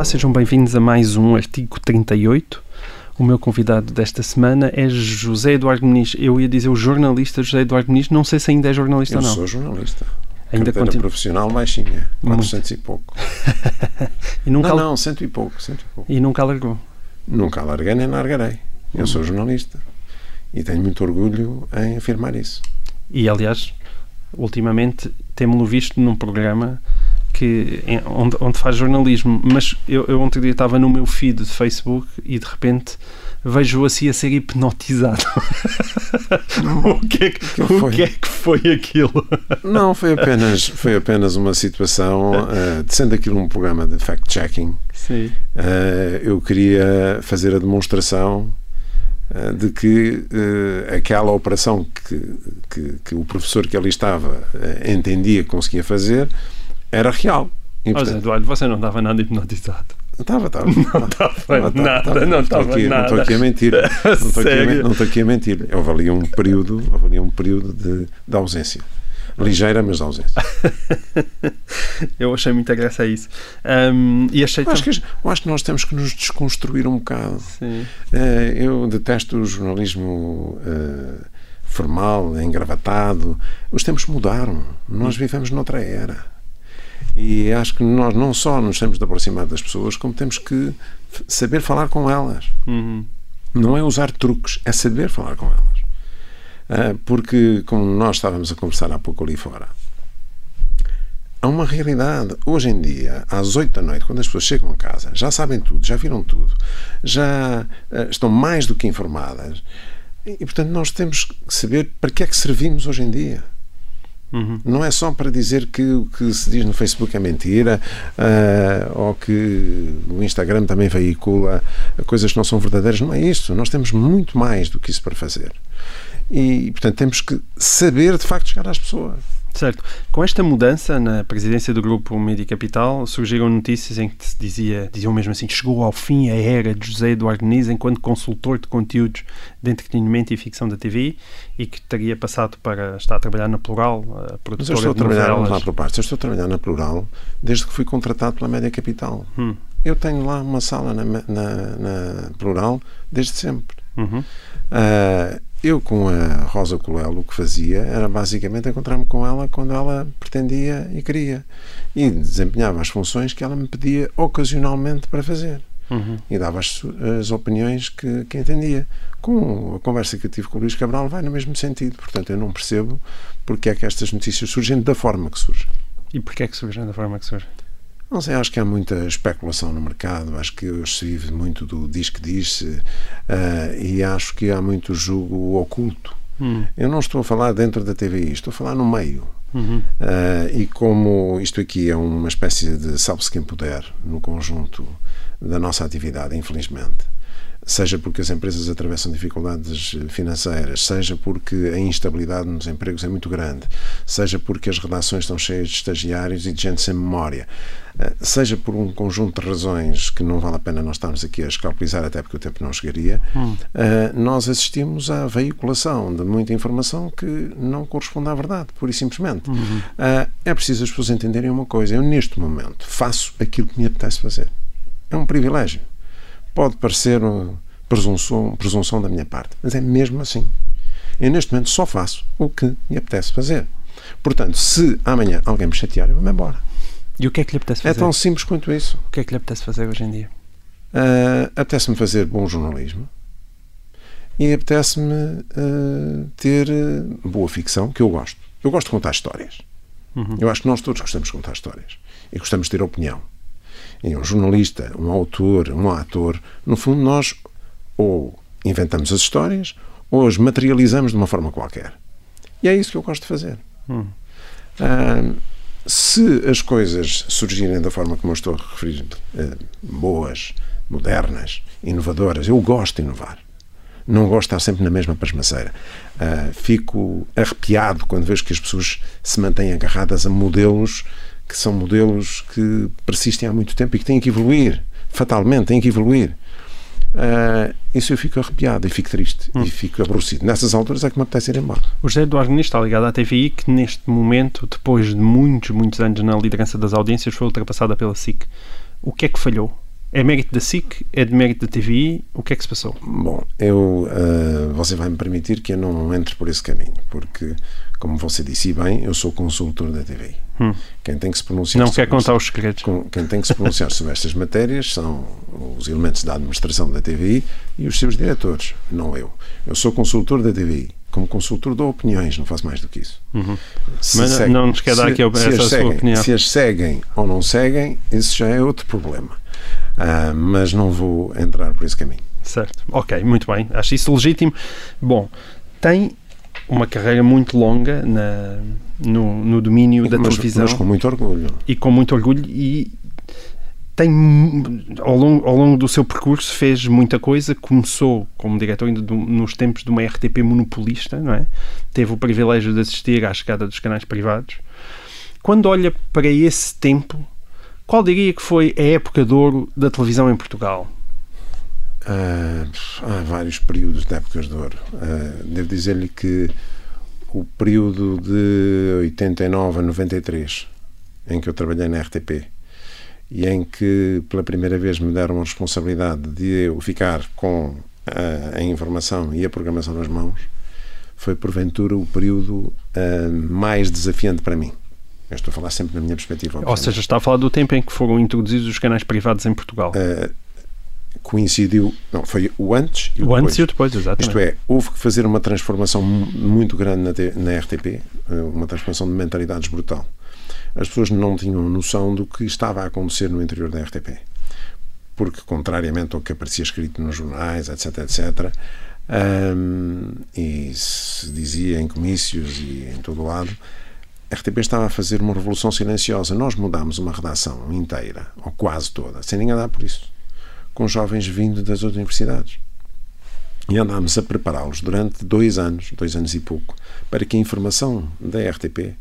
Olá, sejam bem-vindos a mais um artigo 38. O meu convidado desta semana é José Eduardo Muniz. Eu ia dizer o jornalista José Eduardo Muniz, não sei se ainda é jornalista Eu ou não. sou jornalista. Ainda Carteira continua. profissional baixinha, 400 e pouco. E nunca, Não, al- não, cento e pouco, cento e pouco. E nunca alargou. Nunca larguei nem largarei. Eu sou jornalista e tenho muito orgulho em afirmar isso. E, aliás, ultimamente temos-lo visto num programa que, onde, onde faz jornalismo. Mas eu, eu ontem dia estava no meu feed de Facebook e, de repente, vejo-o assim a ser hipnotizado. o, que é que, o foi? que é que foi aquilo? Não, foi apenas, foi apenas uma situação, eh, sendo aquilo um programa de fact-checking, eh, eu queria fazer a demonstração eh, de que eh, aquela operação que, que, que o professor que ali estava entendia que conseguia fazer era real. E, portanto, Eduardo, você não estava nada hipnotizado. Estava, estava. Não estava nada, não estava aqui, Não estou nada. aqui a mentir. Não estou aqui a, mentir. Houve ali um período, ali um período de, de ausência. Ligeira, mas de ausência. Eu achei muita graça a isso. Ahm, e achei Eu acho, que, eu acho que nós temos que nos desconstruir um bocado. Sim. Eh, Eu detesto o jornalismo eh, formal, engravatado. Os tempos mudaram. Nós vivemos noutra era. E acho que nós não só nos temos de aproximar das pessoas, como temos que saber falar com elas. Uhum. Não é usar truques, é saber falar com elas. Ah, porque, como nós estávamos a conversar há pouco ali fora, há uma realidade. Hoje em dia, às oito da noite, quando as pessoas chegam a casa, já sabem tudo, já viram tudo, já ah, estão mais do que informadas. E, portanto, nós temos que saber para que é que servimos hoje em dia. Uhum. Não é só para dizer que o que se diz no Facebook é mentira ah, ou que o Instagram também veicula coisas que não são verdadeiras. Não é isso. Nós temos muito mais do que isso para fazer. E, portanto, temos que saber de facto chegar às pessoas. Certo. Com esta mudança na presidência do grupo Media Capital, surgiram notícias em que se dizia, diziam mesmo assim, chegou ao fim a era de José Eduardo Muniz enquanto consultor de conteúdos de entretenimento e ficção da TV e que teria passado para estar a trabalhar na Plural, a Mas produtora eu estou a de trabalhar, vamos novelas. lá por partes, eu estou a trabalhar na Plural desde que fui contratado pela Média Capital. Hum. Eu tenho lá uma sala na, na, na Plural desde sempre. Uhum. Ah, eu com a Rosa Colelo o que fazia era basicamente encontrar-me com ela quando ela pretendia e queria. E desempenhava as funções que ela me pedia ocasionalmente para fazer. Uhum. e dava as, as opiniões que, que entendia. Com a conversa que eu tive com o Luís Cabral vai no mesmo sentido. Portanto eu não percebo porque é que estas notícias surgem da forma que surgem. E porquê é que surgem da forma que surgem? Não sei, acho que há muita especulação no mercado, acho que hoje se vive muito do diz que diz-se ah, e acho que há muito jogo oculto. Hum. Eu não estou a falar dentro da TVI, estou a falar no meio. Uhum. Ah, e como isto aqui é uma espécie de salve-se quem puder no conjunto da nossa atividade, infelizmente, seja porque as empresas atravessam dificuldades financeiras, seja porque a instabilidade nos empregos é muito grande, seja porque as redações estão cheias de estagiários e de gente sem memória, eh, seja por um conjunto de razões que não vale a pena nós estarmos aqui a escalpelizar, até porque o tempo não chegaria, eh, nós assistimos à veiculação de muita informação que não corresponde à verdade, pura e simplesmente. Eh, É preciso as pessoas entenderem uma coisa: eu, neste momento, faço aquilo que me apetece fazer. É um privilégio. Pode parecer presunção, presunção da minha parte, mas é mesmo assim. Eu, neste momento, só faço o que me apetece fazer. Portanto, se amanhã alguém me chatear, eu vou-me embora. E o que é que lhe apetece É fazer? tão simples quanto isso. O que é que lhe apetece fazer hoje em dia? Uh, apetece-me fazer bom jornalismo e apetece-me uh, ter uh, boa ficção, que eu gosto. Eu gosto de contar histórias. Uhum. Eu acho que nós todos gostamos de contar histórias e gostamos de ter opinião. E um jornalista, um autor, um ator, no fundo, nós ou inventamos as histórias ou as materializamos de uma forma qualquer. E é isso que eu gosto de fazer. Hum. Ah, se as coisas surgirem da forma como eu estou a referir, eh, boas, modernas, inovadoras, eu gosto de inovar. Não gosto de estar sempre na mesma pasmaceira. Ah, fico arrepiado quando vejo que as pessoas se mantêm agarradas a modelos que são modelos que persistem há muito tempo e que têm que evoluir, fatalmente, têm que evoluir. Ah, isso eu fico arrepiado e fico triste e fico aborrecido. Nessas alturas é que me apetece ir embora. O José Eduardo Muniz está ligado à TVI, que neste momento, depois de muitos, muitos anos na liderança das audiências, foi ultrapassada pela SIC. O que é que falhou? É mérito da SIC? É de mérito da TVI? O que é que se passou? Bom, eu, uh, você vai me permitir que eu não entre por esse caminho, porque, como você disse bem, eu sou consultor da TVI. Hum. Quem tem que se pronunciar. Não quer contar os segredos. Quem tem que se pronunciar sobre estas matérias são os elementos da administração da TVI e os seus diretores, não eu. Eu sou consultor da TVI. Como consultor dou opiniões, não faço mais do que isso. Uhum. Mas segue, não nos quer dar aqui essa sua seguem, opinião. Se as seguem ou não seguem, isso já é outro problema. Uh, mas não vou entrar por esse caminho. Certo. Ok, muito bem. Acho isso legítimo. Bom, tem uma carreira muito longa na, no, no domínio da mas, televisão. Mas com muito orgulho. E com muito orgulho e tem ao longo, ao longo do seu percurso fez muita coisa começou como diretor ainda do, nos tempos de uma RTP monopolista não é teve o privilégio de assistir à chegada dos canais privados quando olha para esse tempo qual diria que foi a época de ouro da televisão em Portugal Uh, há vários períodos de épocas de ouro. Uh, devo dizer-lhe que o período de 89 a 93, em que eu trabalhei na RTP, e em que pela primeira vez me deram a responsabilidade de eu ficar com a, a informação e a programação nas mãos, foi porventura o período uh, mais desafiante para mim. Eu estou a falar sempre na minha perspectiva. Obviamente. Ou seja, está a falar do tempo em que foram introduzidos os canais privados em Portugal. Uh, coincidiu, não, foi o antes e o, o depois. antes e o depois, exatamente. Isto é, houve que fazer uma transformação muito grande na, na RTP, eh, uma transformação de mentalidades brutal. As pessoas não tinham noção do que estava a acontecer no interior da RTP. Porque, contrariamente ao que aparecia escrito nos jornais, etc, etc, um, e se dizia em comícios e em todo o lado, a RTP estava a fazer uma revolução silenciosa. Nós mudámos uma redação inteira, ou quase toda, sem ninguém dar por isso com jovens vindo das outras universidades. E andámos a prepará-los durante dois anos, dois anos e pouco, para que a informação da RTP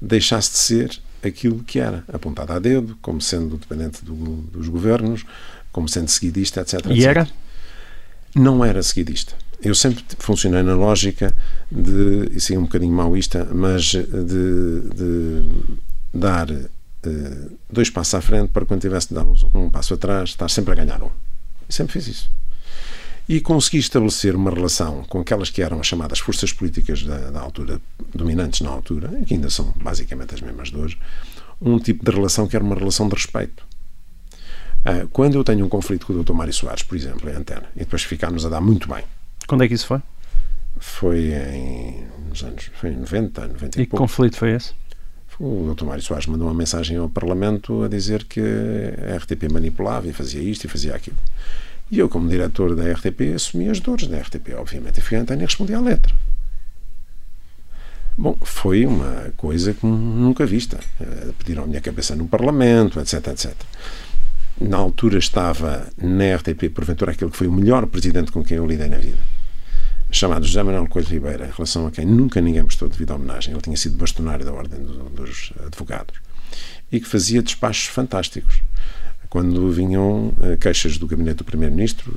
deixasse de ser aquilo que era, apontada a dedo, como sendo dependente do, dos governos, como sendo seguidista, etc. E etc. era? Não era seguidista. Eu sempre funcionei na lógica de, e sei um bocadinho maoísta, mas de, de dar dois passos à frente para quando tivesse de dar um, um, passo atrás, estar sempre a ganhar um. E sempre fiz isso. E consegui estabelecer uma relação com aquelas que eram as chamadas forças políticas da, da altura, dominantes na altura, que ainda são basicamente as mesmas de hoje, um tipo de relação que era uma relação de respeito. Uh, quando eu tenho um conflito com o Dr. Mário Soares, por exemplo, em antena, e depois ficámos a dar muito bem. Quando é que isso foi? Foi em nos anos foi em 90, 90 e, e que conflito foi esse? O Dr. Mário Soares mandou uma mensagem ao Parlamento a dizer que a RTP manipulava e fazia isto e fazia aquilo. E eu, como diretor da RTP, assumi as dores da RTP, obviamente. E fui a e respondi à letra. Bom, foi uma coisa que nunca vista. Eh, pediram a minha cabeça no Parlamento, etc, etc. Na altura estava na RTP, porventura, aquele que foi o melhor presidente com quem eu lidei na vida chamado José Manuel Coelho Ribeira, em relação a quem nunca ninguém prestou devida homenagem. Ele tinha sido bastonário da Ordem dos Advogados e que fazia despachos fantásticos. Quando vinham eh, queixas do gabinete do Primeiro-Ministro,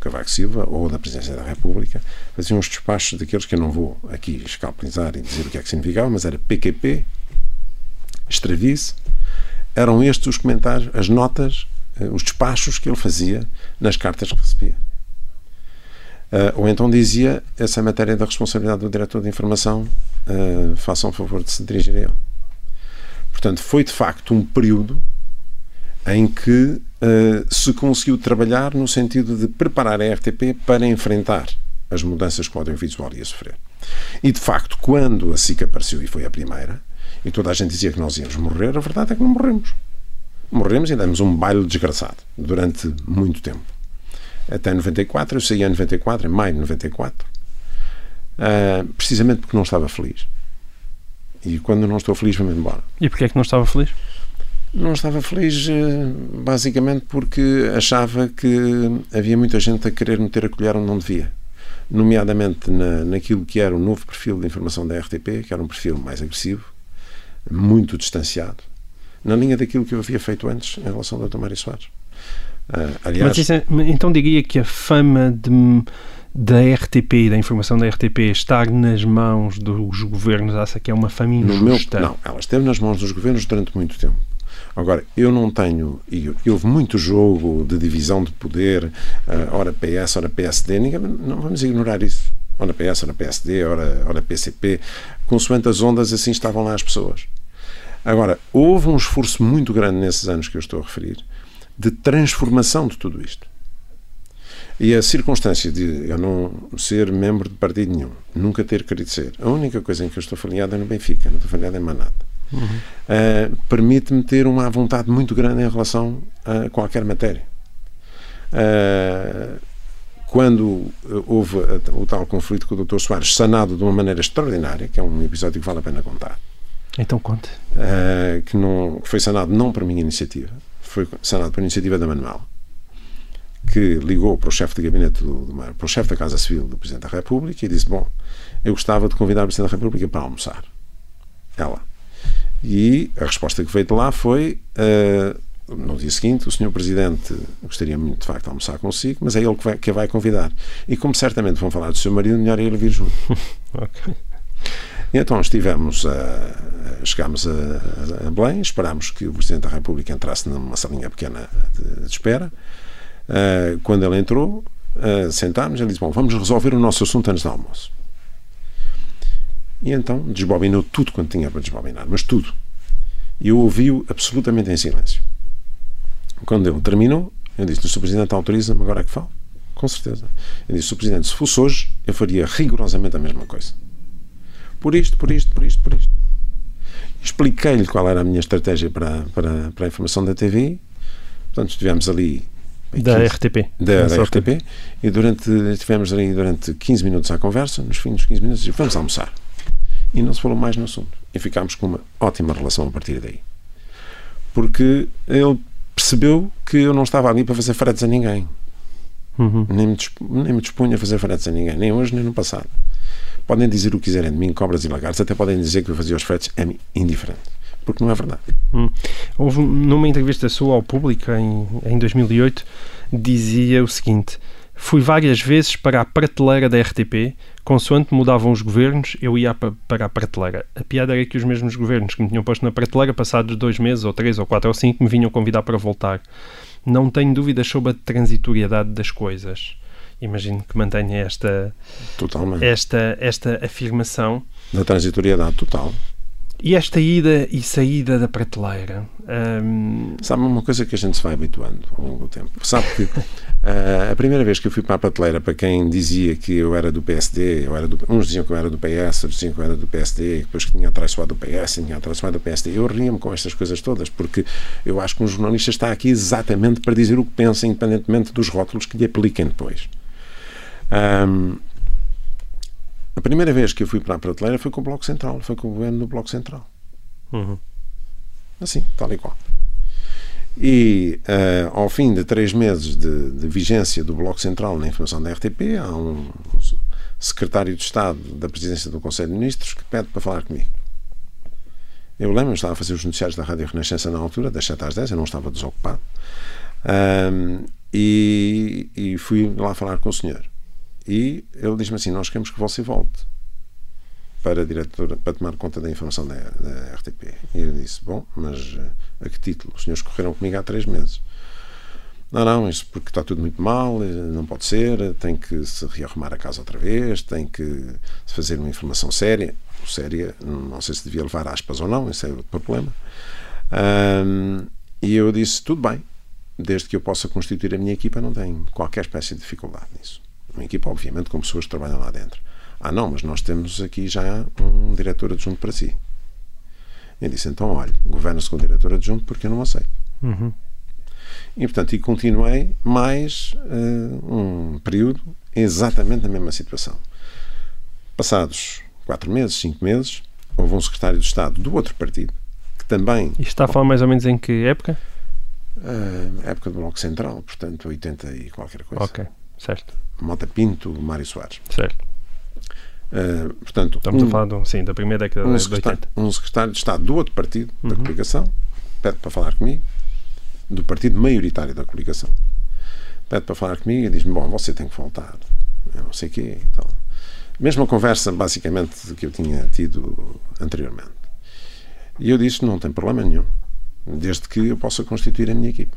Cavaco Silva, ou da Presidência da República, faziam os despachos daqueles que eu não vou aqui escalpelizar e dizer o que é que significava, mas era PQP, extravice, eram estes os comentários, as notas, eh, os despachos que ele fazia nas cartas que recebia. Uh, ou então dizia essa é matéria da responsabilidade do diretor de informação, uh, façam o favor de se dirigir a ele. Portanto, foi de facto um período em que uh, se conseguiu trabalhar no sentido de preparar a RTP para enfrentar as mudanças que o audiovisual ia sofrer. E de facto, quando a SIC apareceu e foi a primeira, e toda a gente dizia que nós íamos morrer, a verdade é que não morremos. Morremos e demos um baile desgraçado durante muito tempo até 94. Eu saí em 94, em maio de 94, uh, precisamente porque não estava feliz. E quando não estou feliz, vou-me embora. E porquê é que não estava feliz? Não estava feliz uh, basicamente porque achava que havia muita gente a querer meter a colher onde não devia. Nomeadamente na, naquilo que era o novo perfil de informação da RTP, que era um perfil mais agressivo, muito distanciado, na linha daquilo que eu havia feito antes em relação ao Dr. Mário Soares. Uh, aliás, é, então diria que a fama de, da RTP, da informação da RTP, estar nas mãos dos governos, acha que é uma fama injusta? Meu, não, ela esteve nas mãos dos governos durante muito tempo. Agora, eu não tenho, e houve muito jogo de divisão de poder, uh, ora PS, ora PSD, ninguém, não vamos ignorar isso. Ora PS, ora PSD, ora, ora PCP, consoante as ondas, assim estavam lá as pessoas. Agora, houve um esforço muito grande nesses anos que eu estou a referir de transformação de tudo isto. E a circunstância de eu não ser membro de partido nenhum, nunca ter querido ser, a única coisa em que eu estou faliado é no Benfica, não estou faliado em mais nada. Uhum. Uh, permite-me ter uma vontade muito grande em relação a qualquer matéria. Uh, quando houve o tal conflito com o Dr. Soares, sanado de uma maneira extraordinária, que é um episódio que vale a pena contar. Então conte. Uh, que, não, que foi sanado não por minha iniciativa, foi sanado por iniciativa da Manuel que ligou para o chefe de gabinete, do, para o chefe da Casa Civil do Presidente da República e disse: Bom, eu gostava de convidar o Presidente da República para almoçar. Ela. E a resposta que veio de lá foi: uh, no dia seguinte, o Sr. Presidente gostaria muito de facto de almoçar consigo, mas é ele que, vai, que a vai convidar. E como certamente vão falar do seu marido, melhor é ele vir junto. ok. Então estivemos a, chegámos a, a Belém, esperámos que o Presidente da República entrasse numa salinha pequena de, de espera. Uh, quando ele entrou, uh, sentámos, ele disse: Bom, vamos resolver o nosso assunto antes do almoço. E então desbobinou tudo quanto tinha para desbobinar, mas tudo. E eu ouvi-o absolutamente em silêncio. Quando ele terminou, eu disse: O Sr. Presidente autoriza-me agora que falo? Com certeza. Eu disse: Sr. Presidente, se fosse hoje, eu faria rigorosamente a mesma coisa. Por isto, por isto, por isto, por isto. Expliquei-lhe qual era a minha estratégia para, para, para a informação da TV. Portanto, estivemos ali da 15, RTP. Da, da RTP. E durante, estivemos ali durante 15 minutos à conversa, nos fins dos 15 minutos, disse, vamos almoçar. E não se falou mais no assunto. E ficámos com uma ótima relação a partir daí. Porque ele percebeu que eu não estava ali para fazer fretes a ninguém. Uhum. Nem, me nem me dispunha a fazer fretes a ninguém, nem hoje nem no passado. Podem dizer o que quiserem de mim, cobras e lagartos, até podem dizer que eu fazia os fretes, é-me indiferente porque não é verdade. Hum. Houve numa entrevista sua ao público em, em 2008 dizia o seguinte: Fui várias vezes para a prateleira da RTP, consoante mudavam os governos, eu ia para a prateleira. A piada era que os mesmos governos que me tinham posto na prateleira, passados dois meses, ou três, ou quatro, ou cinco, me vinham convidar para voltar. Não tenho dúvidas sobre a transitoriedade das coisas. Imagino que mantenha esta, Totalmente. esta, esta afirmação. Da transitoriedade total. E esta ida e saída da prateleira? Um... Sabe uma coisa que a gente se vai habituando ao longo do tempo? Sabe que uh, a primeira vez que eu fui para a prateleira, para quem dizia que eu era do PSD, eu era do, uns diziam que eu era do PS, outros diziam que eu era do PSD, depois que tinha atraiçoado do PS, tinha atraiçoado do PSD, eu ria-me com estas coisas todas, porque eu acho que um jornalista está aqui exatamente para dizer o que pensa, independentemente dos rótulos que lhe apliquem depois. Um, a primeira vez que eu fui para a prateleira foi com o Bloco Central, foi com o governo do Bloco Central. Uhum. Assim, tal e qual. E uh, ao fim de três meses de, de, vigência do Bloco Central na informação da RTP, há um secretário de Estado da presidência do Conselho de Ministros que pede para falar comigo. Eu lembro, eu estava a fazer os noticiários da Rádio Renascença na altura, das 7 às 10, eu não estava desocupado. Um, e, e fui lá falar com o senhor. E ele diz-me assim: Nós queremos que você volte para a diretora, para tomar conta da informação da, da RTP. E eu disse: Bom, mas eh, a que título? Os senhores correram comigo há três meses. Não, não, isso porque está tudo muito mal, eh, não pode ser, tem que se rearrumar a casa outra vez, tem que fazer uma informação séria. Séria, não sei se devia levar aspas ou não, esse é outro problema. Um, e eu disse: tudo bem, desde que eu possa constituir a minha equipa, não tenho qualquer espécie de dificuldade nisso. Uma equipa, obviamente, com pessoas que trabalham lá dentro. Ah, não, mas nós temos aqui já um diretor adjunto para si. Eu disse, então, olha, governa-se com o diretor adjunto porque eu não aceito. Uhum. E, portanto, e continuei mais uh, um período exatamente na mesma situação. Passados quatro meses, cinco meses, houve um secretário de Estado do outro partido que também. E está a falar mais ou menos em que época? Uh, época do Bloco Central, portanto, 80 e qualquer coisa. Ok, certo. Mota Pinto, Mário Soares. Certo. Uh, portanto, Estamos um, a falar sim, da primeira década um de 80. Um secretário de Estado do outro partido uhum. da coligação pede para falar comigo, do partido maioritário da coligação, pede para falar comigo e diz-me: Bom, você tem que voltar. Eu não sei o quê. Então, mesma conversa, basicamente, que eu tinha tido anteriormente. E eu disse: Não tem problema nenhum. desde que eu possa constituir a minha equipe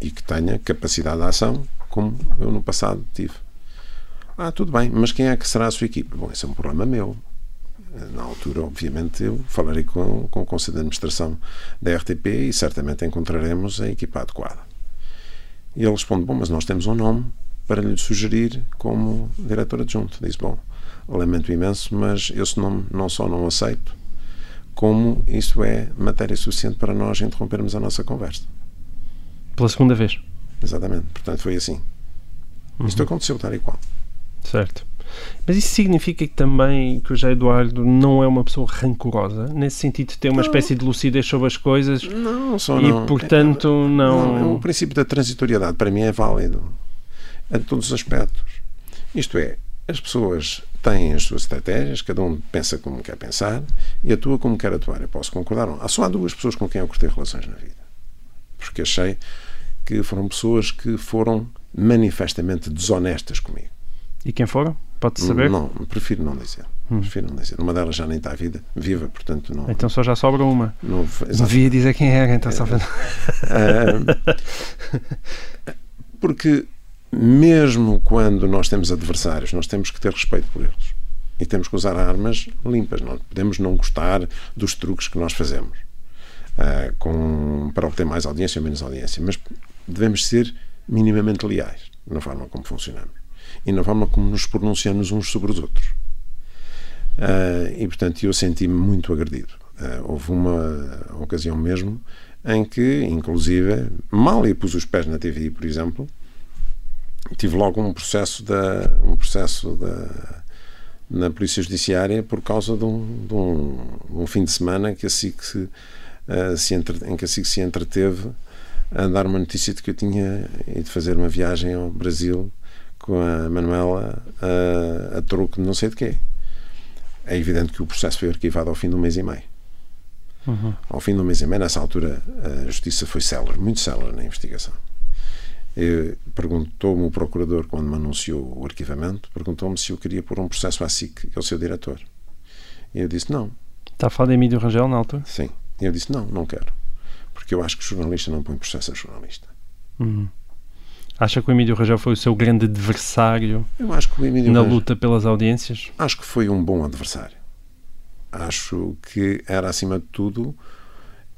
e que tenha capacidade de ação, como eu no passado tive. Ah, tudo bem, mas quem é que será a sua equipe? Bom, esse é um problema meu. Na altura, obviamente, eu falarei com, com o Conselho de Administração da RTP e certamente encontraremos a equipa adequada. E ele responde: Bom, mas nós temos um nome para lhe sugerir como diretor adjunto. Diz: Bom, lamento imenso, mas esse nome não só não aceito, como isso é matéria suficiente para nós interrompermos a nossa conversa. Pela segunda vez? Exatamente. Portanto, foi assim. Uhum. Isto aconteceu tal e qual. Certo. Mas isso significa que também que o José Eduardo não é uma pessoa rancorosa, nesse sentido de ter uma não. espécie de lucidez sobre as coisas? Não, só e, não. E, portanto, é, não... não... O princípio da transitoriedade, para mim, é válido a todos os aspectos. Isto é, as pessoas têm as suas estratégias, cada um pensa como quer pensar e atua como quer atuar. Eu posso concordar. Não. Só há duas pessoas com quem eu cortei relações na vida. Porque achei que foram pessoas que foram manifestamente desonestas comigo. E quem foram? Pode saber? Não, prefiro não dizer. Hum. Prefiro não dizer. Uma delas já nem está viva, viva portanto não. Então só já sobra uma. Não, Devia dizer quem era, então é, só uh, Porque mesmo quando nós temos adversários, nós temos que ter respeito por eles. E temos que usar armas limpas. Não podemos não gostar dos truques que nós fazemos uh, com, para obter mais audiência ou menos audiência. Mas devemos ser minimamente leais na forma como funcionamos e na forma como nos pronunciamos uns sobre os outros. Uh, e, portanto, eu senti-me muito agredido. Uh, houve uma ocasião mesmo em que, inclusive, mal eu pus os pés na TV, por exemplo, tive logo um processo da um processo da na polícia judiciária por causa de um, de um, um fim de semana que a SIC se, uh, se entre, em que a SIC se entreteve a dar uma notícia de que eu tinha ido fazer uma viagem ao Brasil com a Manuela a, a troco de não sei de quê. É evidente que o processo foi arquivado ao fim de um mês e meio. Uhum. Ao fim de um mês e meio, nessa altura, a justiça foi célere, muito célere na investigação. Perguntou-me o procurador, quando me anunciou o arquivamento, perguntou-me se eu queria pôr um processo à SIC, que é o seu diretor. E eu disse não. Está a falar de Emílio Rangel na altura? Sim. E eu disse não, não quero. Porque eu acho que jornalista não põe processo a jornalista. Uhum. Acha que o Emílio Rangel foi o seu grande adversário eu acho que o Emílio na luta pelas audiências? Acho que foi um bom adversário. Acho que era, acima de tudo,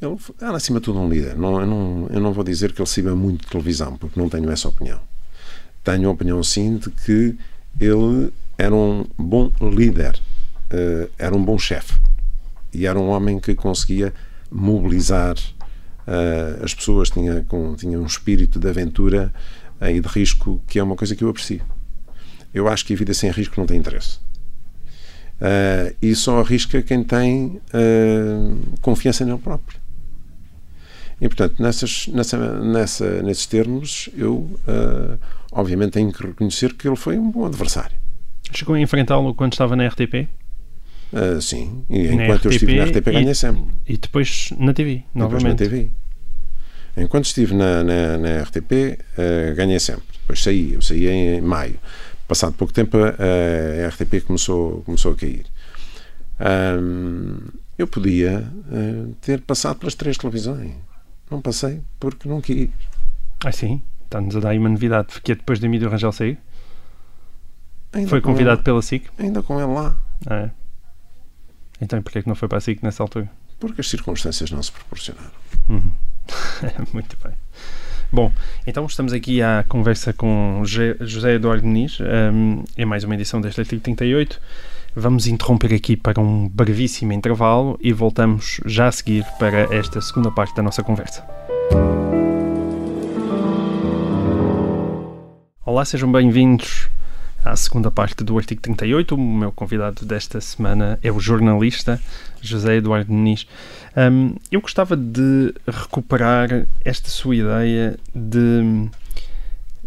ele era, acima de tudo, um líder. Não, eu, não, eu não vou dizer que ele saiba muito de televisão, porque não tenho essa opinião. Tenho a opinião, sim, de que ele era um bom líder, uh, era um bom chefe e era um homem que conseguia mobilizar uh, as pessoas, tinha, com, um espírito de aventura e de risco, que é uma coisa que eu aprecio. Eu acho que a vida sem risco não tem interesse. Uh, e só arrisca quem tem uh, confiança nele próprio. E, portanto, nessas, nessa, nessa, nesses termos, eu, uh, obviamente, tenho que reconhecer que ele foi um bom adversário. Chegou a enfrentá-lo quando estava na RTP? Uh, sim, e enquanto RTP, eu estive na RTP ganhei sempre. E depois na TV, novamente. Depois na TV. Enquanto estive na, na, na RTP, uh, eh, ganhei sempre. Depois saí, eu saí em maio. Passado pouco tempo, uh, a RTP começou, começou a cair. Um, eu podia ter passado pelas três televisões. Não passei porque não quis. Ah, sim? Está-nos a dar aí uma novidade. Porque é depois de Emílio Rangel sair? Ainda foi convidado ele, pela SIC? Ainda com ele lá. Ah, é. Então, porquê é que não foi para a SIC nessa altura? Porque as circunstâncias não se proporcionaram. Uhum. Muito bem. Bom, então estamos aqui à conversa com José Eduardo Nis, um, é mais uma edição deste artigo 38. Vamos interromper aqui para um brevíssimo intervalo e voltamos já a seguir para esta segunda parte da nossa conversa. Olá, sejam bem-vindos à segunda parte do artigo 38. O meu convidado desta semana é o jornalista José Eduardo Nis. Um, eu gostava de recuperar esta sua ideia de.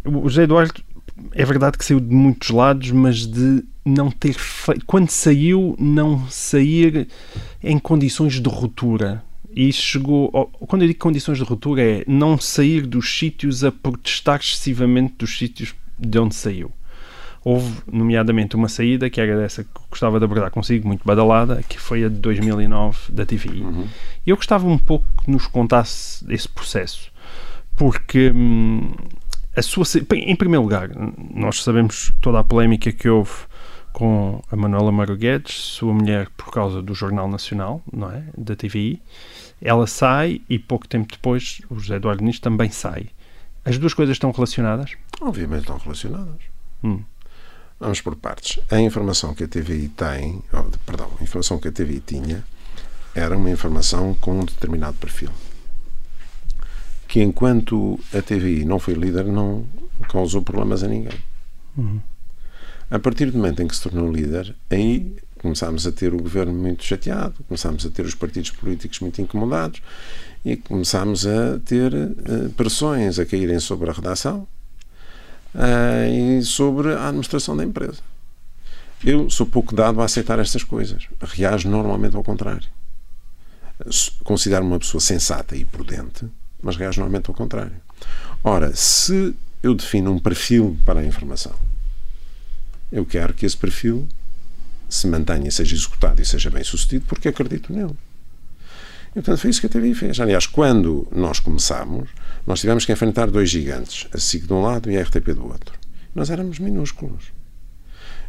O José Eduardo é verdade que saiu de muitos lados, mas de não ter feito. Quando saiu, não sair em condições de ruptura. E chegou. Quando eu digo condições de ruptura, é não sair dos sítios a protestar excessivamente dos sítios de onde saiu. Houve, nomeadamente, uma saída que era dessa que gostava de abordar consigo, muito badalada, que foi a de 2009 da TVI. Uhum. E eu gostava um pouco que nos contasse esse processo, porque hum, a sua. Em primeiro lugar, nós sabemos toda a polémica que houve com a Manuela Maro Guedes, sua mulher, por causa do Jornal Nacional, não é? Da TVI. Ela sai e pouco tempo depois o José Eduardo Nis também sai. As duas coisas estão relacionadas? Obviamente estão relacionadas. Hum. Vamos por partes. A informação que a TVI tem, oh, perdão, a informação que a TVI tinha era uma informação com um determinado perfil. Que enquanto a TVI não foi líder, não causou problemas a ninguém. Uhum. A partir do momento em que se tornou líder, aí começámos a ter o governo muito chateado, começámos a ter os partidos políticos muito incomodados e começámos a ter uh, pressões a caírem sobre a redação uh, e sobre a administração da empresa. Eu sou pouco dado a aceitar estas coisas. Reajo normalmente ao contrário. Considero-me uma pessoa sensata e prudente, mas reajo normalmente ao contrário. Ora, se eu defino um perfil para a informação, eu quero que esse perfil se mantenha, seja executado e seja bem sucedido, porque acredito nele. E, portanto, foi isso que a TVI fez. Aliás, quando nós começámos, nós tivemos que enfrentar dois gigantes, a SIC de um lado e a RTP do outro. Nós éramos minúsculos.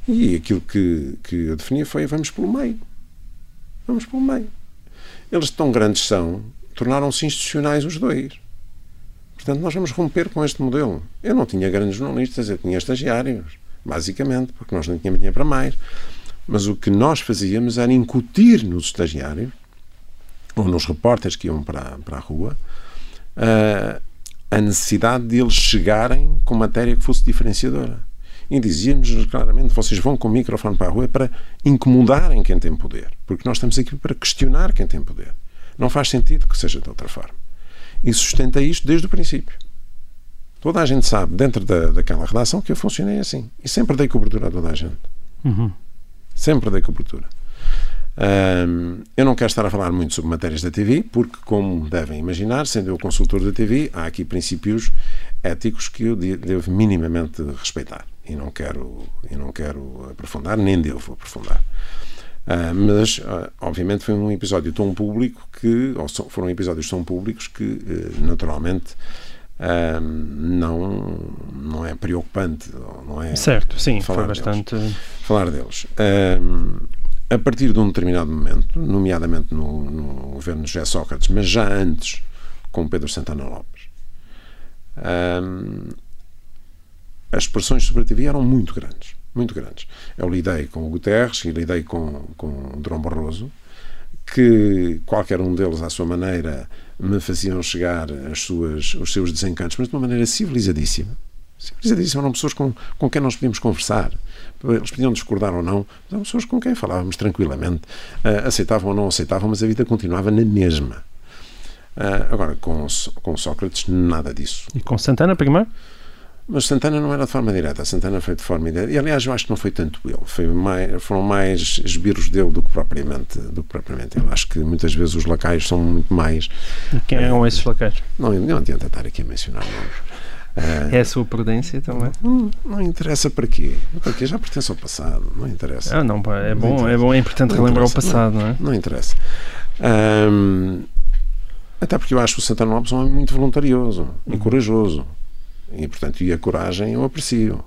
E aquilo que, que eu definia foi: vamos pelo meio. Vamos pelo meio. Eles tão grandes são, tornaram-se institucionais os dois. Portanto, nós vamos romper com este modelo. Eu não tinha grandes jornalistas, eu tinha estagiários, basicamente, porque nós não tínhamos dinheiro para mais. Mas o que nós fazíamos era incutir nos estagiários, ou nos repórteres que iam para, para a rua, uh, a necessidade de eles chegarem com matéria que fosse diferenciadora. E dizíamos claramente: vocês vão com o microfone para a rua para incomodarem quem tem poder, porque nós estamos aqui para questionar quem tem poder. Não faz sentido que seja de outra forma. E sustenta isto desde o princípio. Toda a gente sabe, dentro da, daquela redação, que eu funcionei assim. E sempre dei cobertura a toda a gente. Uhum. Sempre dei cobertura. Um, eu não quero estar a falar muito sobre matérias da TV, porque, como devem imaginar, sendo eu consultor da TV, há aqui princípios éticos que eu devo minimamente respeitar. E não quero, e não quero aprofundar, nem devo aprofundar. Uh, mas, uh, obviamente, foi um episódio tão público que, ou foram episódios tão públicos que, uh, naturalmente, não, não é preocupante. Não é certo, sim, foi bastante. Deles, falar deles a partir de um determinado momento, nomeadamente no, no governo de José Sócrates, mas já antes com Pedro Santana Lopes, hum, as pressões sobre a TV eram muito grandes. Muito grandes. Eu lidei com o Guterres e lidei com, com o Drão Barroso, que qualquer um deles, à sua maneira, me faziam chegar as suas, os seus desencantos, mas de uma maneira civilizadíssima. Civilizadíssima. Eram pessoas com, com quem nós podíamos conversar eles podiam discordar ou não, mas eram pessoas com quem falávamos tranquilamente, uh, aceitavam ou não aceitavam, mas a vida continuava na mesma. Uh, agora, com, com Sócrates, nada disso. E com Santana primeiro? Mas Santana não era de forma direta, Santana foi de forma indireta. E aliás, eu acho que não foi tanto ele, foi mais, foram mais esbirros dele do que propriamente, do que propriamente ele. Acho que muitas vezes os lacaios são muito mais. E quem eram esses lacaios? Não, não adianta estar aqui a mencionar nomes. É a sua prudência também? Não, não interessa para quê. Para quê? Já pertence ao passado. Não interessa. Ah, não, é bom, é bom, é importante não relembrar o passado, não, é? Não interessa. Até porque eu acho o Santana Lopes um homem muito voluntarioso uhum. e corajoso. E, portanto, e a coragem eu aprecio.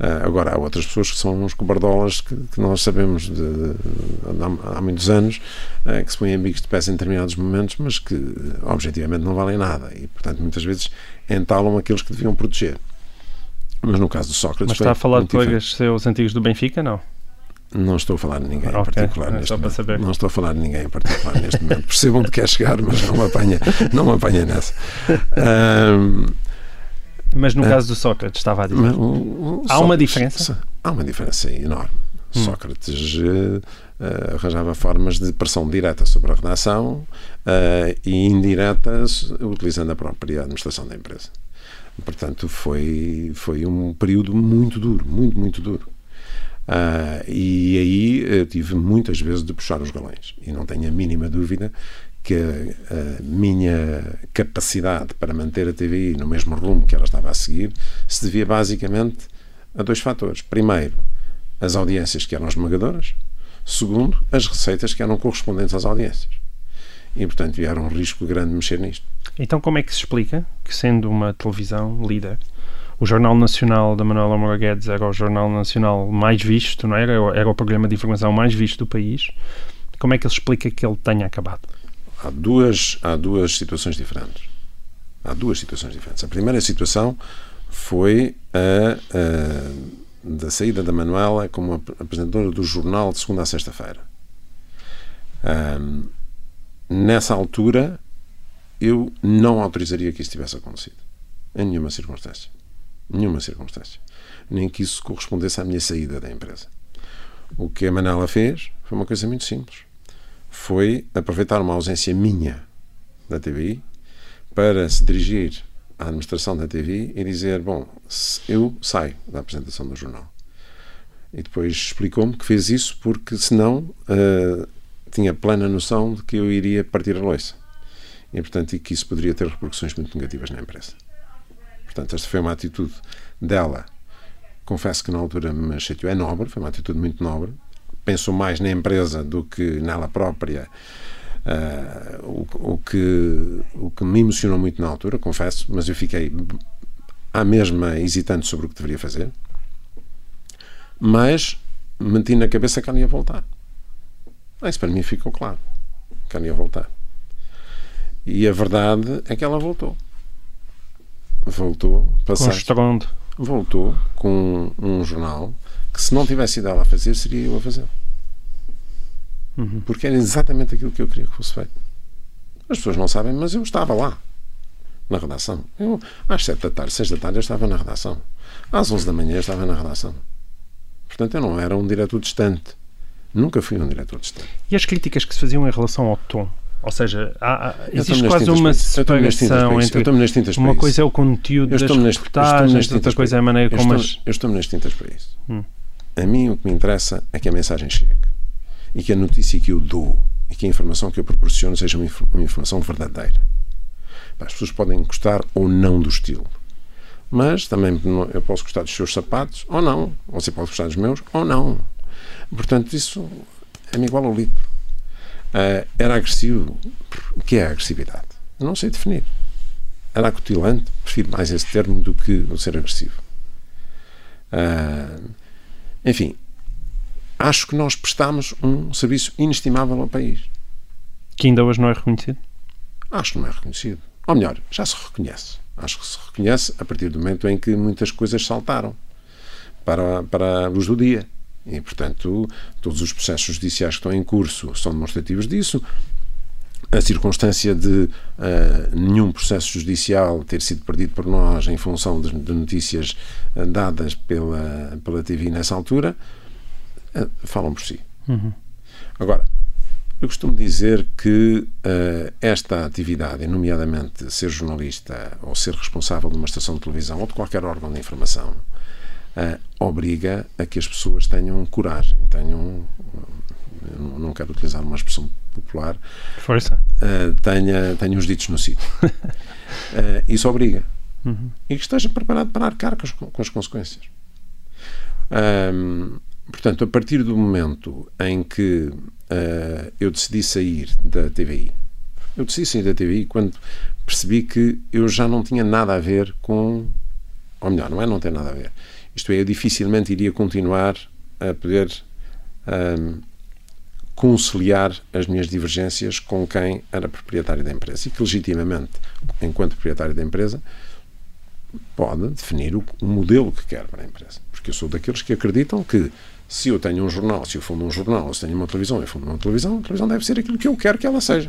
Uh, agora, há outras pessoas que são uns cobardolas que, que nós sabemos de, de, de, há, há, muitos anos uh, que se põem amigos de pés em determinados momentos, mas que objetivamente não valem nada e, portanto, muitas vezes entalam aqueles que deviam proteger. Mas no caso do Sócrates. Mas está a falar de colegas diferente. seus antigos do Benfica, não? Não estou a falar de ninguém okay. em particular é neste momento. Não estou a falar de ninguém em particular neste momento. Percebam onde quer chegar, mas não me apanha, não me apanha nessa. Um, mas no uh, caso do Sócrates, estava a dizer. Há uma diferença? Há uma diferença enorme. Hum. Sócrates uh, arranjava formas de pressão direta sobre a redação uh, e indireta utilizando a própria administração da empresa. Portanto, foi, foi um período muito duro, muito, muito duro. Uh, e aí tive muitas vezes de puxar os galões. E não tenho a mínima dúvida que a, minha capacidade para manter a TVI no mesmo rumo que ela estava a seguir se devia basicamente a dois fatores. Primeiro, as audiências que eram esmagadoras. Segundo, as receitas que eram correspondentes às audiências. E, portanto, era um risco grande mexer nisto. Então, como é que se explica que, sendo uma televisão líder, o Jornal Nacional da Manuela Moura Guedes era o jornal nacional mais visto, não era? Era o programa de informação mais visto do país. Como é que ele explica que ele tenha acabado? Há duas, há duas situações diferentes. Há duas situações diferentes. A primeira situação foi a, a da saída da Manuela como apresentadora do jornal de segunda a sexta-feira. Um, nessa altura, eu não autorizaria que isso tivesse acontecido. Em nenhuma circunstância. Nenhuma circunstância. Nem que isso correspondesse à minha saída da empresa. O que a Manela fez foi uma coisa muito simples. Foi aproveitar uma ausência minha da TVI para se dirigir à administração da TV e dizer: Bom, eu saio da apresentação do jornal. E depois explicou-me que fez isso porque, senão, uh, tinha plena noção de que eu iria partir a loiça. E, portanto, e que isso poderia ter repercussões muito negativas na empresa. Portanto, esta foi uma atitude dela. Confesso que na altura me chateou. É nobre, foi uma atitude muito nobre. Pensou mais na empresa do que nela própria Uh, o, o, que, o que me emocionou muito na altura, confesso, mas eu fiquei à mesma hesitante sobre o que deveria fazer. Mas meti na cabeça que ela ia voltar. Ah, isso para mim ficou claro. Que ela ia voltar. E a verdade é que ela voltou. Voltou. Com Voltou com um jornal que, se não tivesse ido ela a fazer, seria eu a fazer. Uhum. Porque era exatamente aquilo que eu queria que fosse feito. As pessoas não sabem, mas eu estava lá, na redação. Eu, às sete da tarde, seis da tarde, eu estava na redação. Às onze da manhã, eu estava na redação. Portanto, eu não era um diretor distante. Nunca fui um diretor distante. E as críticas que se faziam em relação ao tom? Ou seja, há, existe quase uma separação entre uma coisa é o conteúdo das reportagens, outra coisa é a maneira como as... Eu estou-me nas tintas para isso. Hum. A mim o que me interessa é que a mensagem chegue e que a notícia que eu dou e que a informação que eu proporciono seja uma, uma informação verdadeira. As pessoas podem gostar ou não do estilo, mas também eu posso gostar dos seus sapatos ou não, você pode gostar dos meus ou não. Portanto, isso é-me igual ao litro. Uh, era agressivo. O que é agressividade? Não sei definir. Era acutilante, prefiro mais esse termo do que o ser agressivo. Uh, enfim, acho que nós prestamos um serviço inestimável ao país. Que ainda hoje não é reconhecido? Acho que não é reconhecido. Ou melhor, já se reconhece. Acho que se reconhece a partir do momento em que muitas coisas saltaram para, para a luz do dia. E, portanto, todos os processos judiciais que estão em curso são demonstrativos disso. A circunstância de uh, nenhum processo judicial ter sido perdido por nós em função de, de notícias uh, dadas pela, pela TV nessa altura eh, falam por si. Uhum. Agora, eu costumo dizer que uh, esta atividade, nomeadamente ser jornalista ou ser responsável de uma estação de televisão ou de qualquer órgão de informação, uh, obriga a que as pessoas tenham coragem, tenham. Não quero utilizar uma expressão popular. Força. Uh, tenha, tenha os ditos no sítio. isso obriga. Uhum. E que esteja preparado para arcar com as, com as consequências. Um, Portanto, a partir do momento em que uh, eu decidi sair da TVI, eu decidi sair da TVI quando percebi que eu já não tinha nada a ver com. Ou melhor, não é não ter nada a ver. Isto é, eu dificilmente iria continuar a poder um, ehm, conciliar as minhas divergências com quem era proprietário da empresa e que, legitimamente, enquanto proprietário da empresa, pode definir o, o modelo que quer para a empresa. Porque eu sou daqueles que acreditam que se eu tenho um jornal, se eu fundo um jornal, se tenho uma televisão, eu fundo uma televisão, a televisão deve ser aquilo que eu quero que ela seja.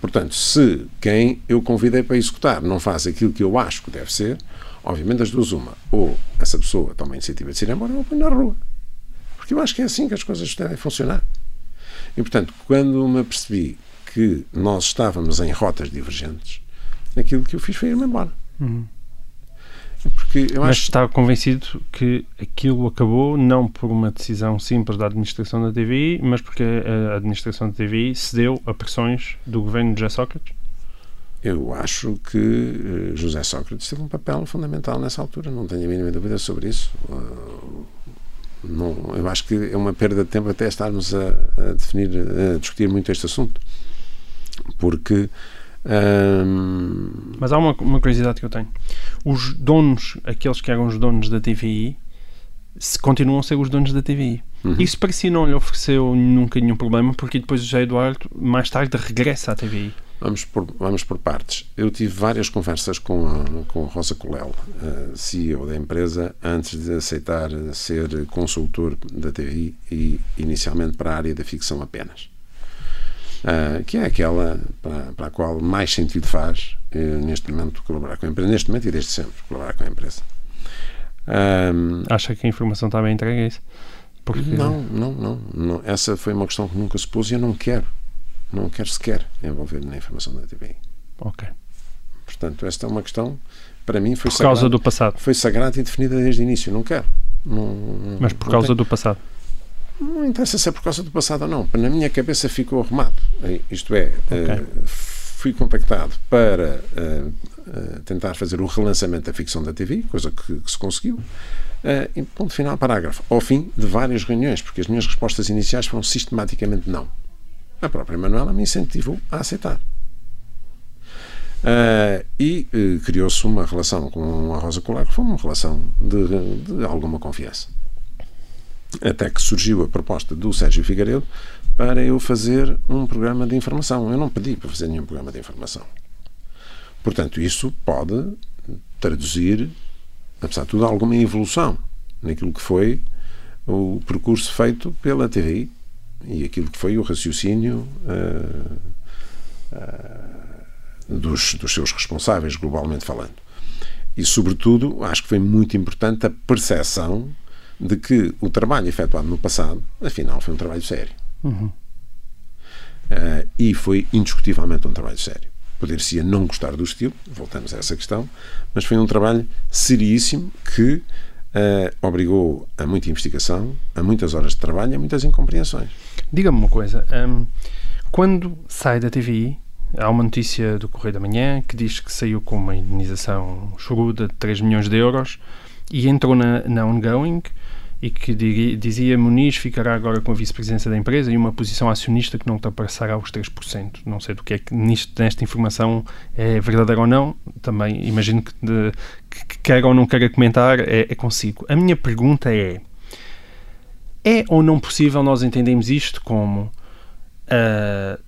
Portanto, se quem eu convidei para executar não faz aquilo que eu acho que deve ser, obviamente as duas uma. Ou essa pessoa toma a iniciativa de se ir embora, ou ponho na rua. Porque eu acho que é assim que as coisas devem funcionar. E, portanto, quando me apercebi que nós estávamos em rotas divergentes, aquilo que eu fiz foi ir-me embora. Uhum. Porque eu Mas está convencido que aquilo acabou não por uma decisão simples da administração da TVI, mas porque a administração da TVI cedeu a pressões do governo de José Sócrates? Eu acho que uh, José Sócrates teve um papel fundamental nessa altura, não tenho a mínima dúvida sobre isso. Uh, não, eu acho que é uma perda de tempo até estarmos a, a definir, a discutir muito este assunto, porque. Mas há uma, uma curiosidade que eu tenho. Os donos, aqueles que eram os donos da TVI, se continuam a ser os donos da TVI. Uhum. Isso para si não lhe ofereceu nunca nenhum problema, porque depois o José Eduardo, mais tarde, regressa à TVI. Vamos por, vamos por partes. Eu tive várias conversas com a, com a Rosa Colel, CEO da empresa, antes de aceitar ser consultor da TVI e inicialmente para a área da ficção apenas. Uh, que é aquela para, para, a qual mais sentido faz uh, neste momento colaborar com a empresa, neste momento e desde sempre colaborar com a empresa. Um, Acha que a informação está bem entregue a isso? Porque... Não, não, não, não. Essa foi uma questão que nunca se pôs e eu não quero não quero sequer envolver-me na informação da TVI. Ok. Portanto, esta é uma questão, para mim, foi Por causa sagrada, do passado. Foi sagrada e definida desde o início. Não quero. Não, Mas por causa do passado? Não interessa se é por causa do passado ou não. Na minha cabeça ficou arrumado. Isto é, okay. uh, fui contactado para uh, uh, tentar fazer o relançamento da ficção da TV, coisa que, que se conseguiu. e ponto final, parágrafo. Ao fim de várias reuniões, porque as minhas respostas iniciais foram sistematicamente não a própria Manuela me incentivou a aceitar. Uh, e uh, criou-se uma relação com a Rosa Colar que foi uma relação de, de, alguma confiança. Até que surgiu a proposta do Sérgio Figueiredo para eu fazer um programa de informação. Eu não pedi para fazer nenhum programa de informação. Portanto, isso pode traduzir, apesar de tudo, alguma evolução naquilo que foi o percurso feito pela TVI e aquilo que foi o raciocínio uh, uh, dos, dos seus responsáveis, globalmente falando. E, sobretudo, acho que foi muito importante a percepção de que o trabalho efetuado no passado, afinal, foi um trabalho sério. Uhum. Uh, e foi indiscutivelmente um trabalho sério. Poder-se não gostar do estilo, voltamos a essa questão, mas foi um trabalho seríssimo que uh, obrigou a muita investigação, a muitas horas de trabalho e a muitas incompreensões. Diga-me uma coisa. Um, quando sai da TVI, há uma notícia do Correio da Manhã que diz que saiu com uma indenização choruda de 3 milhões de euros e entrou na, na Ongoing e que dizia Muniz ficará agora com a vice-presidência da empresa e uma posição acionista que não ultrapassará os 3%. Não sei do que é que nisto, nesta informação é verdadeira ou não, também imagino que, de, que quer ou não queira comentar, é, é consigo. A minha pergunta é é ou não possível nós entendermos isto como, uh,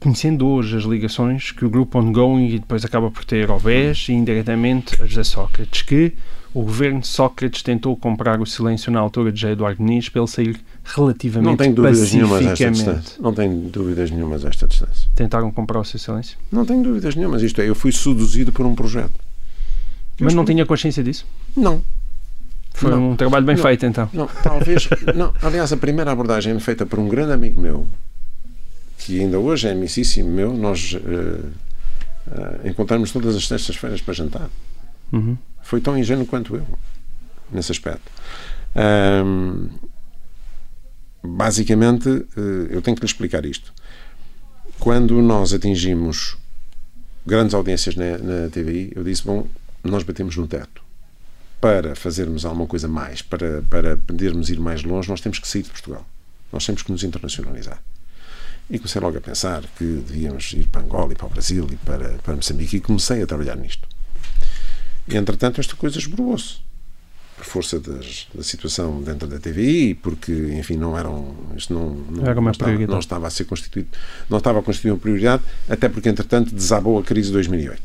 conhecendo hoje as ligações que o grupo Ongoing e depois acaba por ter ao BES e indiretamente a José Sócrates, que o governo de Sócrates tentou comprar o silêncio na altura de José Eduardo Nis para ele sair relativamente não tem dúvidas nenhumas esta distância. Não tenho dúvidas nenhumas a esta distância. Tentaram comprar o seu silêncio? Não tenho dúvidas nenhumas. Isto é, eu fui seduzido por um projeto. Mas não tinha consciência disso? Não. Foi não, um trabalho bem não, feito, então. Não, talvez. não, aliás, a primeira abordagem feita por um grande amigo meu, que ainda hoje é amicíssimo meu, nós uh, uh, encontramos todas as sextas-feiras para jantar. Uhum. Foi tão ingênuo quanto eu, nesse aspecto. Um, basicamente, uh, eu tenho que lhe explicar isto. Quando nós atingimos grandes audiências na, na TVI, eu disse: bom, nós batemos no teto para fazermos alguma coisa mais, para, para podermos ir mais longe, nós temos que sair de Portugal. Nós temos que nos internacionalizar. E comecei logo a pensar que devíamos ir para Angola e para o Brasil e para, para Moçambique e comecei a trabalhar nisto. E, entretanto, esta coisa esborou-se por força das, da situação dentro da TVI, porque, enfim, não eram. Isto não, não, Era uma não, estava, não estava a ser constituído, não estava a constituir uma prioridade, até porque, entretanto, desabou a crise de 2008.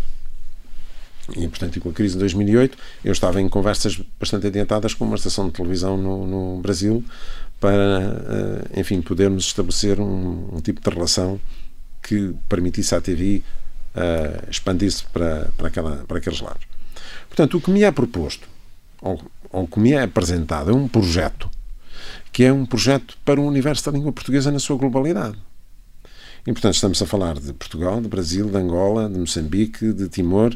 E, portanto, com a crise de 2008, eu estava em conversas bastante adiantadas com uma estação de televisão no, no Brasil para, eh, enfim, podermos estabelecer um, um, tipo de relação que permitisse à TV uh, eh, expandir-se para, para, aquela, para aqueles lados. Portanto, o que me é proposto, ou, ou que me é apresentado, é um projeto que é um projeto para o universo da língua portuguesa na sua globalidade. E, portanto, estamos a falar de Portugal, de Brasil, de Angola, de Moçambique, de Timor.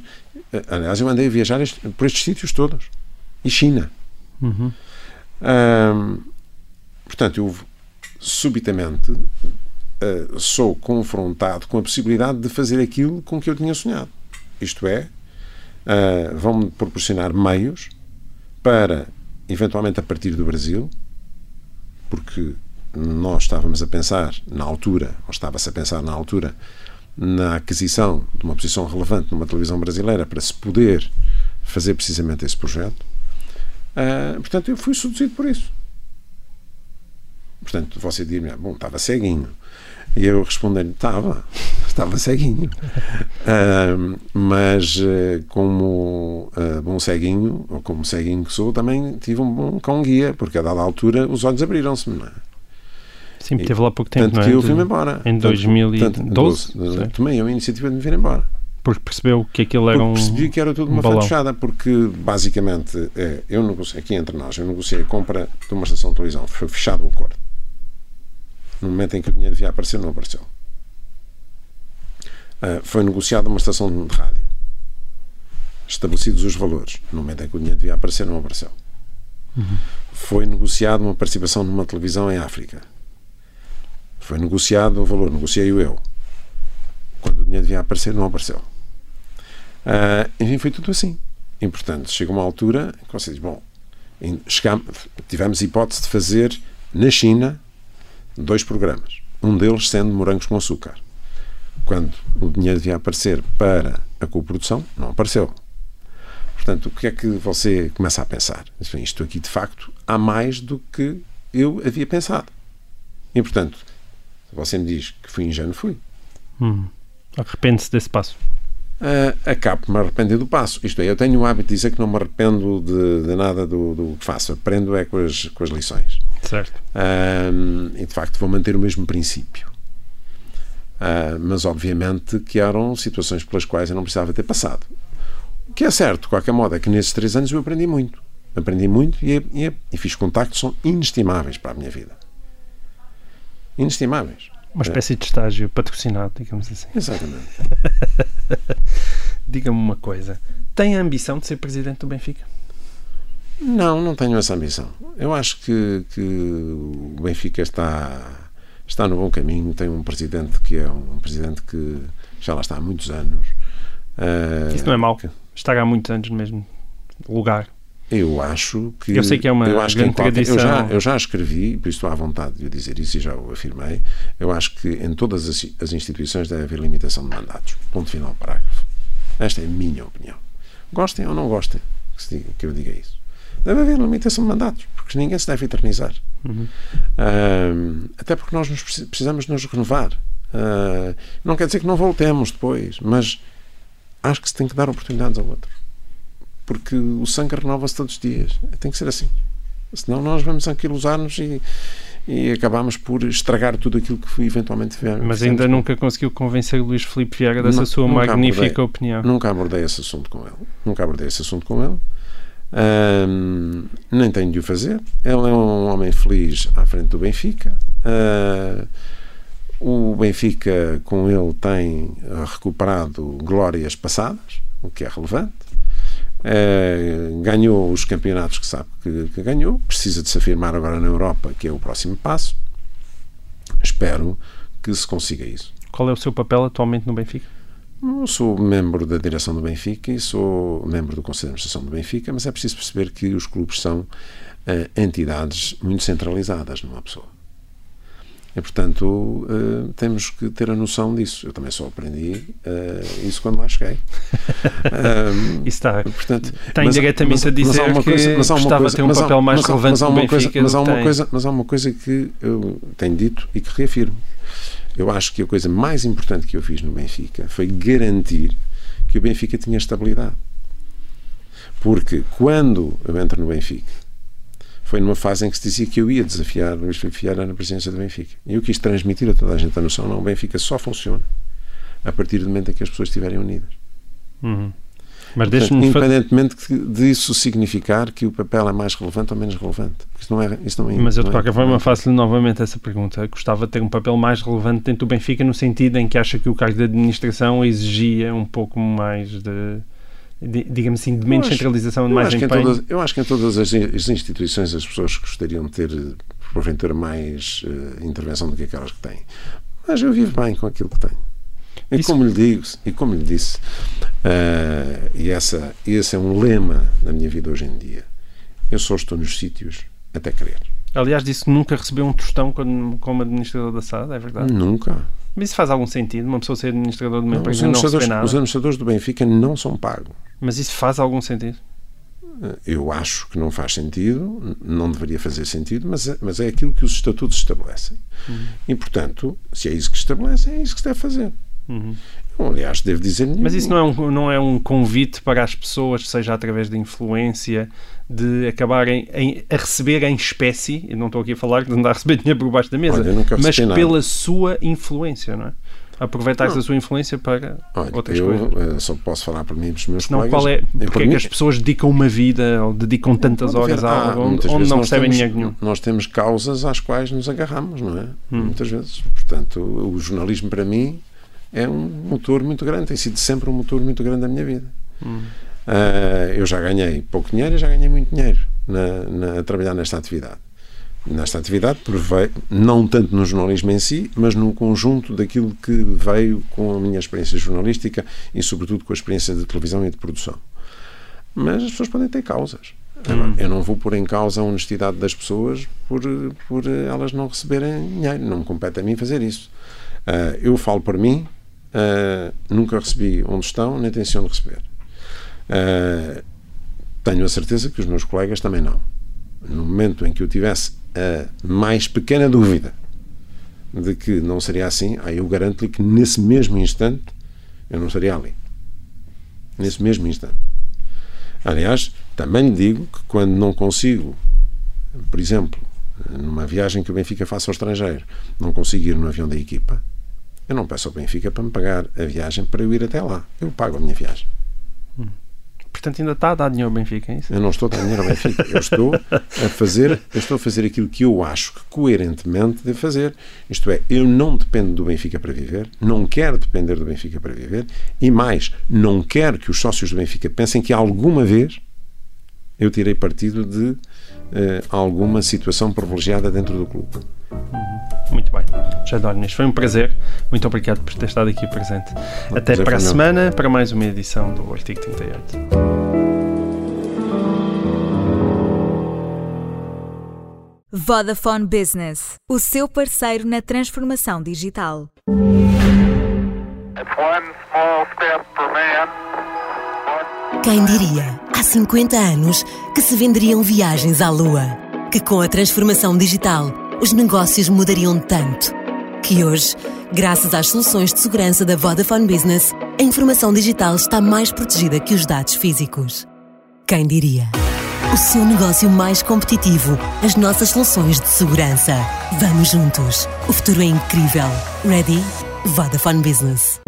Eh, aliás, eu andei a viajar por estes sítios todos. E China. Uhum. portanto, eu subitamente uh, sou confrontado com a possibilidade de fazer aquilo com que eu tinha sonhado. Isto é, uh, vão proporcionar meios para, eventualmente a partir do Brasil, porque nós estávamos a pensar na altura, ou estava-se a pensar na altura, na aquisição de uma posição relevante numa televisão brasileira para se poder fazer precisamente esse projeto. Uh, portanto, eu fui seduzido por isso. Portanto, você diz-me, bom, estava ceguinho. E eu respondi-lhe, estava, estava ceguinho. Uh, mas uh, como uh, bom ceguinho, ou como ceguinho que sou, também tive um bom cão guia, porque a dada altura os olhos abriram-se-me, não é? Sim, teve lá pouco tempo, Tanto não é? que eu fui-me embora. Em 2012? Tanto, tomei a iniciativa de me vir embora. Porque percebeu que aquilo era porque um. percebi que era tudo uma um balão. fachada, porque basicamente é, eu negociei, aqui entre nós, eu negociei a compra de uma estação de televisão, foi fechado o acordo. No momento em que o dinheiro devia aparecer, não apareceu. Uh, foi negociada uma estação de rádio. Estabelecidos os valores. No momento em que o dinheiro devia aparecer, não apareceu. Uhum. Foi negociada uma participação numa televisão em África. Foi negociado o valor, negociei o eu. Quando o dinheiro devia aparecer, não apareceu. Uh, enfim, foi tudo assim. E, portanto, chega uma altura que você diz: bom, chegamos, tivemos hipótese de fazer na China dois programas. Um deles sendo morangos com açúcar. Quando o dinheiro devia aparecer para a coprodução, não apareceu. Portanto, o que é que você começa a pensar? Bem, isto aqui, de facto, há mais do que eu havia pensado. E, portanto, você me diz que fui ingênuo, fui. Hum. Arrepende-se desse passo? Uh, acabo por me arrepender do passo. Isto é, eu tenho o hábito de dizer que não me arrependo de, de nada do, do, que faço. Aprendo é com as, com as lições. Certo. Uh, e de facto vou manter o mesmo princípio. Uh, mas obviamente que eram situações pelas quais eu não precisava ter passado. O que é certo, de qualquer modo, é que nesses três anos eu aprendi muito. Aprendi muito e, e, e fiz contactos que são inestimáveis para a minha vida. Inestimáveis. Uma espécie de estágio patrocinado, digamos assim. Exatamente. Diga-me uma coisa. Tem a ambição de ser presidente do Benfica? Não, não tenho essa ambição. Eu acho que, que o Benfica está, está no bom caminho. Tem um presidente que é um presidente que já lá está há muitos anos. Uh, Isso não é mau. que- Estar há muitos anos no mesmo lugar. Eu acho que. Eu sei que é uma eu acho que grande em qualquer- eu, já, tradição. eu já escrevi, por isso estou à vontade de dizer isso e já o afirmei. Eu acho que em todas as, as instituições deve haver limitação de mandatos. Ponto final, parágrafo. Esta é a minha opinião. Gostem ou não gostem que, diga- que eu diga isso. Deve haver limitação de mandatos, porque ninguém se deve eternizar. Uhum. Ahm, até porque nós nos precis- precisamos nos renovar. Ah, não quer dizer que não voltemos depois, mas acho que se tem que dar oportunidades ao outro. Porque o sangue renova-se todos os dias. Tem que ser assim. Senão nós vamos anquilosar-nos e, e acabamos por estragar tudo aquilo que eventualmente tivemos. Mas ainda nunca conseguiu convencer o Luís Filipe Vieira dessa Não- sua magnífica abordei. opinião. Nunca abordei esse assunto com ele. Nunca abordei esse assunto com ele. Ahm, nem tenho de o fazer. Ele é um homem feliz à frente do Benfica. Ah, o Benfica, com ele, tem recuperado glórias passadas, o que é relevante. Ah, ganhou os campeonatos que sabe que, que ganhou. Precisa de se afirmar agora na Europa, que é o próximo passo. Espero que se consiga isso. Qual é o seu papel atualmente no Benfica? Eu sou membro da direção do Benfica e sou membro do Conselho de Administração do Benfica, mas é preciso perceber que os clubes são eh, entidades muito centralizadas numa pessoa. E, portanto, eh, temos que ter a noção disso. Eu também só aprendi eh, isso quando lá cheguei. Isso está, portanto, mas- indiretamente mas- a mas dizer uma que coisa- mas gostava coisa- de ter um mas há- papel mais mas relevante mas há no uma coisa- Benfica mas há uma coisa- Mas há uma coisa que eu tenho dito e que reafirmo. Eu acho que a coisa mais importante que eu fiz no Benfica foi garantir que o Benfica tinha estabilidade. Porque quando eu entro no Benfica, foi numa fase em que se dizia que eu ia desafiar Luís Filipe Vieira na presidência do Benfica. E eu quis transmitir a toda a gente a noção, não, o Benfica só funciona a partir do momento em que as pessoas estiverem unidas. Uhum. Mas deixe-me independentemente disso significar que o papel é mais relevante ou menos relevante. Isso não é, isso não é, Mas eu, de é- qualquer forma, faço-lhe novamente essa pergunta. Gostava de ter um papel mais relevante dentro do Benfica, no sentido em que acha que o cargo de administração exigia um pouco mais de, de- digamos assim, de menos acho- centralização, de mais acho, empenho. todas, eu acho que em todas as, as instituições as pessoas gostariam de ter, porventura, mais eh, intervenção do que aquelas que têm. Mas eu vivo bem com aquilo que tenho. E Isso... como lhe digo, e como lhe disse, uh, e essa, esse é um lema da minha vida hoje em dia. Eu só estou nos sítios até querer. Aliás, disse que nunca recebeu um tostão como, como administrador da SAD, é verdade? Nunca. Mas isso faz algum sentido? Uma pessoa ser administrador de uma empresa e não receber nada? Os administradores do Benfica não são pagos. Mas isso faz algum sentido? Eu acho que não faz sentido, não deveria fazer sentido, mas é, mas é aquilo que os estatutos estabelecem. Uhum. E, portanto, se é isso que estabelecem, é isso que se deve fazer. Uhum. aliás, devo dizer. Mas isso não é, um, não é um convite para as pessoas, seja através de influência, de acabarem em, a receber em espécie, eu não estou aqui a falar de andar a receber dinheiro por baixo da mesa, Olha, mas pela sua influência, não é? aproveitar a sua influência para Olha, outras eu, coisas. Eu eh, só posso falar para mim e para os meus Senão, colegas. Qual é, porque é que as pessoas dedicam uma vida ou dedicam tantas horas a algo onde, onde não recebem dinheiro nenhum? Nós temos causas às quais nos agarramos, não é? Hum. Muitas vezes. Portanto, o jornalismo para mim é um motor muito grande, tem sido sempre um motor muito grande da minha vida. Hum. Uh, eu já ganhei pouco dinheiro e já ganhei muito dinheiro na, na, a trabalhar nesta atividade nesta atividade, não tanto no jornalismo em si, mas no conjunto daquilo que veio com a minha experiência jornalística e, sobretudo, com a experiência de televisão e de produção. Mas as pessoas podem ter causas. Hum. Eu não vou pôr em causa a honestidade das pessoas por, por elas não receberem dinheiro. Não me compete a mim fazer isso. Uh, eu falo por mim, uh, nunca recebi onde estão, nem tenciono receber. Uh, tenho a certeza que os meus colegas também não. No momento em que eu tivesse a mais pequena dúvida de que não seria assim, aí eu garanto-lhe que nesse mesmo instante eu não estaria ali. Nesse mesmo instante. Aliás, também lhe digo que quando não consigo, por exemplo, numa viagem que o Benfica faça ao estrangeiro, não consigo ir no avião da equipa, eu não peço ao Benfica para me pagar a viagem para eu ir até lá. Eu pago a minha viagem. Hum. Portanto, ainda está a dar dinheiro ao Benfica, é isso? Eu não estou a dar dinheiro ao Benfica. Eu estou a fazer, eu estou a fazer aquilo que eu acho que coerentemente devo fazer. Isto é, eu não dependo do Benfica para viver, não quero depender do Benfica para viver e mais, não quero que os sócios do Benfica pensem que alguma vez eu tirei partido de uh, alguma situação privilegiada dentro do clube. Uhum. Muito bem. Já Dornes, foi um prazer. Muito obrigado por ter estado aqui presente. Um Até para a semana, para mais uma edição do Artigo 38. Vodafone Business, o seu parceiro na transformação digital. Quem diria, há 50 anos, que se venderiam viagens à Lua? Que com a transformação digital os negócios mudariam tanto que hoje, graças às soluções de segurança da Vodafone Business, a informação digital está mais protegida que os dados físicos. Quem diria? O seu negócio mais competitivo, as nossas soluções de segurança. Vamos juntos. O futuro é incrível. Ready? Vodafone Business.